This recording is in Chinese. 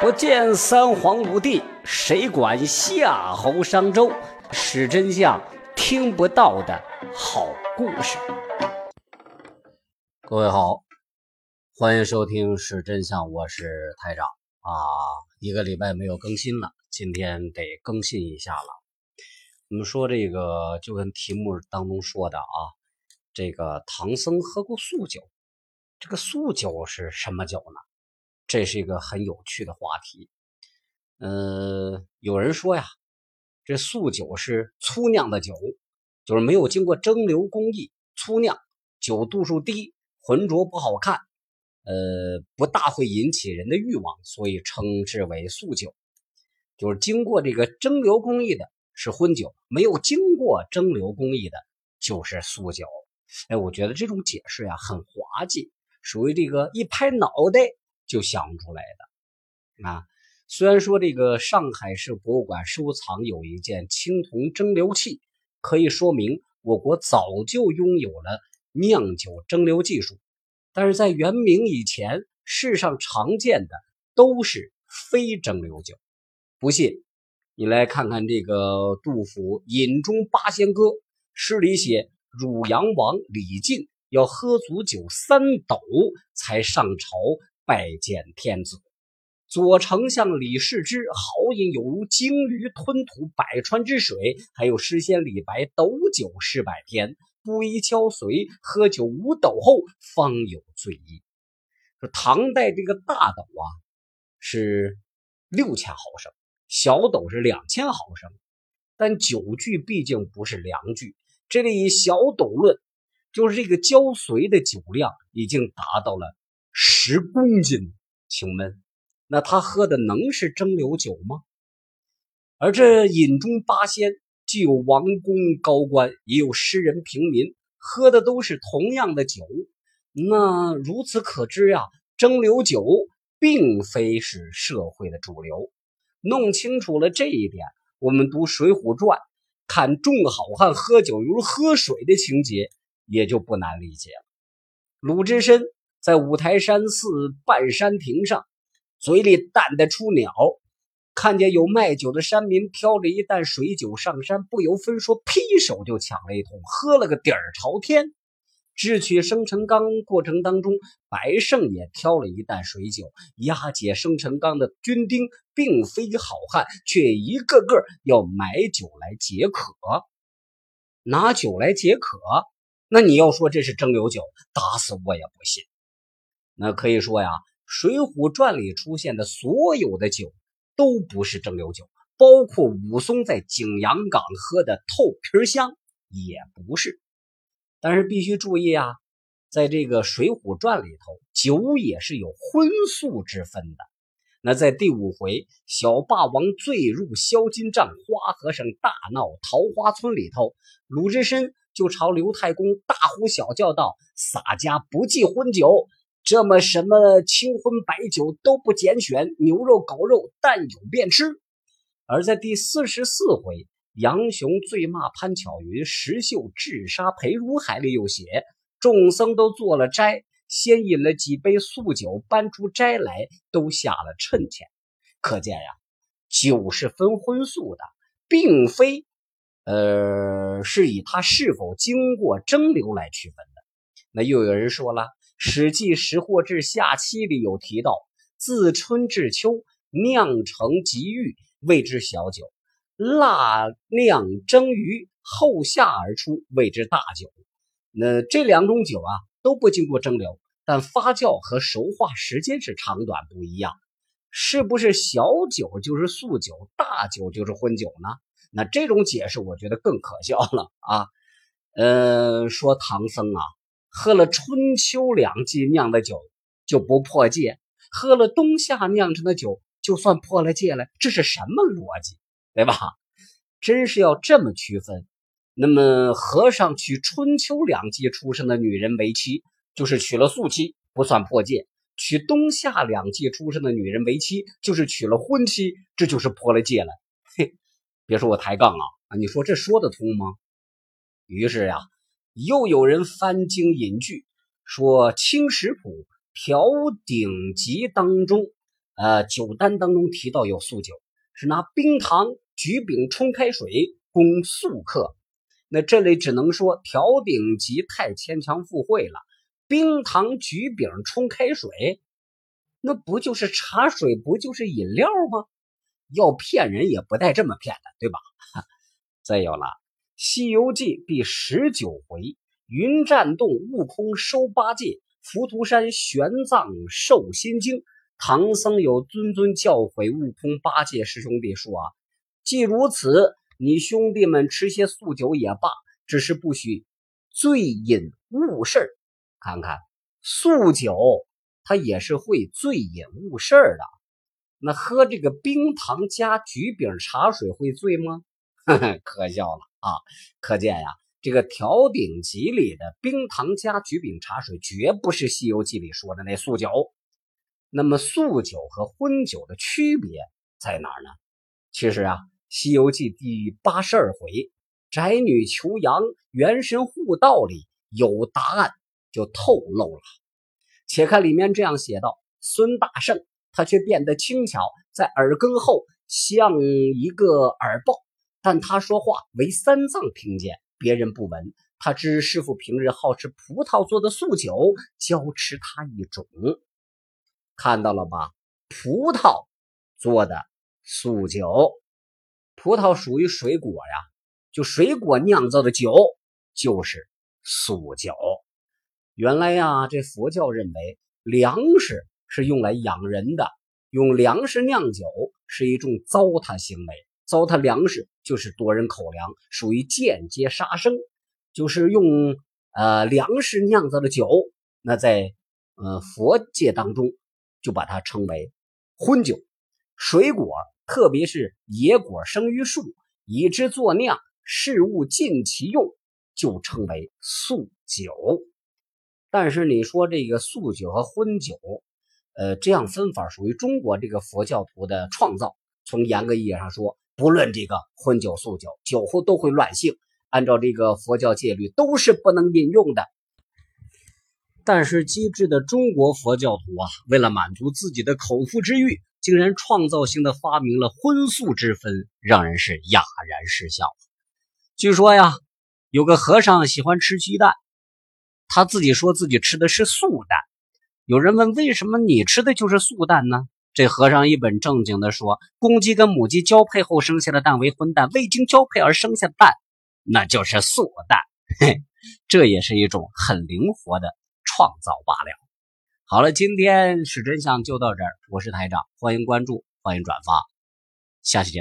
不见三皇五帝，谁管夏侯商周？是真相，听不到的好故事。各位好，欢迎收听《是真相》，我是台长啊。一个礼拜没有更新了，今天得更新一下了。我们说这个，就跟题目当中说的啊，这个唐僧喝过素酒，这个素酒是什么酒呢？这是一个很有趣的话题，呃，有人说呀，这素酒是粗酿的酒，就是没有经过蒸馏工艺，粗酿，酒度数低，浑浊不好看，呃，不大会引起人的欲望，所以称之为素酒。就是经过这个蒸馏工艺的是荤酒，没有经过蒸馏工艺的就是素酒。哎，我觉得这种解释呀很滑稽，属于这个一拍脑袋。就想出来的啊！虽然说这个上海市博物馆收藏有一件青铜蒸馏器，可以说明我国早就拥有了酿酒蒸馏技术，但是在元明以前，世上常见的都是非蒸馏酒。不信，你来看看这个杜甫《饮中八仙歌》，诗里写汝阳王李靖要喝足酒三斗才上朝。拜见天子，左丞相李世之豪饮有如鲸鱼吞吐百川之水，还有诗仙李白斗酒诗百篇，不宜敲随，喝酒五斗后方有醉意。说唐代这个大斗啊是六千毫升，小斗是两千毫升，但酒具毕竟不是良具，这里以小斗论，就是这个焦髓的酒量已经达到了。十公斤，请问，那他喝的能是蒸馏酒吗？而这饮中八仙，既有王公高官，也有诗人平民，喝的都是同样的酒。那如此可知呀，蒸馏酒并非是社会的主流。弄清楚了这一点，我们读《水浒传》，看众好汉喝酒如喝水的情节，也就不难理解了。鲁智深。在五台山寺半山亭上，嘴里弹得出鸟，看见有卖酒的山民挑着一担水酒上山，不由分说，劈手就抢了一桶，喝了个底儿朝天。智取生辰纲过程当中，白胜也挑了一担水酒，押解生辰纲的军丁并非好汉，却一个个要买酒来解渴，拿酒来解渴。那你要说这是蒸馏酒，打死我也不信。那可以说呀，《水浒传》里出现的所有的酒都不是蒸馏酒，包括武松在景阳冈喝的透皮香也不是。但是必须注意啊，在这个《水浒传》里头，酒也是有荤素之分的。那在第五回小霸王醉入销金帐，花和尚大闹桃花村里头，鲁智深就朝刘太公大呼小叫道：“洒家不忌荤酒。”这么什么清荤白酒都不拣选，牛肉狗肉但有便吃。而在第四十四回，杨雄醉骂潘巧云，石秀智杀裴如海里又写，众僧都做了斋，先饮了几杯素酒，搬出斋来都下了趁钱。可见呀，酒是分荤素的，并非，呃，是以它是否经过蒸馏来区分的。那又有人说了。《史记·识货志·下期》里有提到，自春至秋酿成极玉，谓之小酒；腊酿蒸鱼，后夏而出，谓之大酒。那这两种酒啊，都不经过蒸馏，但发酵和熟化时间是长短不一样。是不是小酒就是素酒，大酒就是荤酒呢？那这种解释我觉得更可笑了啊！呃，说唐僧啊。喝了春秋两季酿的酒就不破戒，喝了冬夏酿成的酒就算破了戒了，这是什么逻辑？对吧？真是要这么区分，那么和尚娶春秋两季出生的女人为妻，就是娶了素妻，不算破戒；娶冬夏两季出生的女人为妻，就是娶了婚妻，这就是破了戒了。嘿，别说我抬杠啊！你说这说得通吗？于是呀。又有人翻经引据，说《清史谱·调鼎集》当中，呃，酒单当中提到有素酒，是拿冰糖、橘饼冲开水供素客。那这里只能说调鼎集太牵强附会了。冰糖、橘饼冲开水，那不就是茶水，不就是饮料吗？要骗人也不带这么骗的，对吧？再有了《西游记》第十九回，云栈洞悟空收八戒，浮屠山玄奘受心经。唐僧有谆谆教诲悟空、八戒师兄弟说啊，既如此，你兄弟们吃些素酒也罢，只是不许醉饮误事看看素酒，它也是会醉饮误事的。那喝这个冰糖加橘饼茶水会醉吗？可笑了啊！可见呀，这个调鼎集里的冰糖加橘饼茶水，绝不是《西游记》里说的那素酒。那么素酒和荤酒的区别在哪儿呢？其实啊，《西游记》第八十二回“宅女求阳，元神护道”里有答案，就透露了。且看里面这样写道：“孙大圣他却变得轻巧，在耳根后像一个耳报，但他说话为三藏听见，别人不闻。他知师傅平日好吃葡萄做的素酒，教吃他一种。”看到了吧？葡萄做的素酒，葡萄属于水果呀，就水果酿造的酒就是素酒。原来呀，这佛教认为粮食是用来养人的，用粮食酿酒是一种糟蹋行为，糟蹋粮食就是夺人口粮，属于间接杀生。就是用呃粮食酿造的酒，那在呃佛界当中。就把它称为荤酒，水果特别是野果生于树，以之作酿，事物尽其用，就称为素酒。但是你说这个素酒和荤酒，呃，这样分法属于中国这个佛教徒的创造。从严格意义上说，不论这个荤酒素酒，酒后都会乱性，按照这个佛教戒律都是不能饮用的。但是机智的中国佛教徒啊，为了满足自己的口腹之欲，竟然创造性的发明了荤素之分，让人是哑然失笑。据说呀，有个和尚喜欢吃鸡蛋，他自己说自己吃的是素蛋。有人问为什么你吃的就是素蛋呢？这和尚一本正经的说：公鸡跟母鸡交配后生下的蛋为荤蛋，未经交配而生下的蛋，那就是素蛋。嘿，这也是一种很灵活的。创造罢了。好了，今天史真相就到这儿。我是台长，欢迎关注，欢迎转发，下期节目。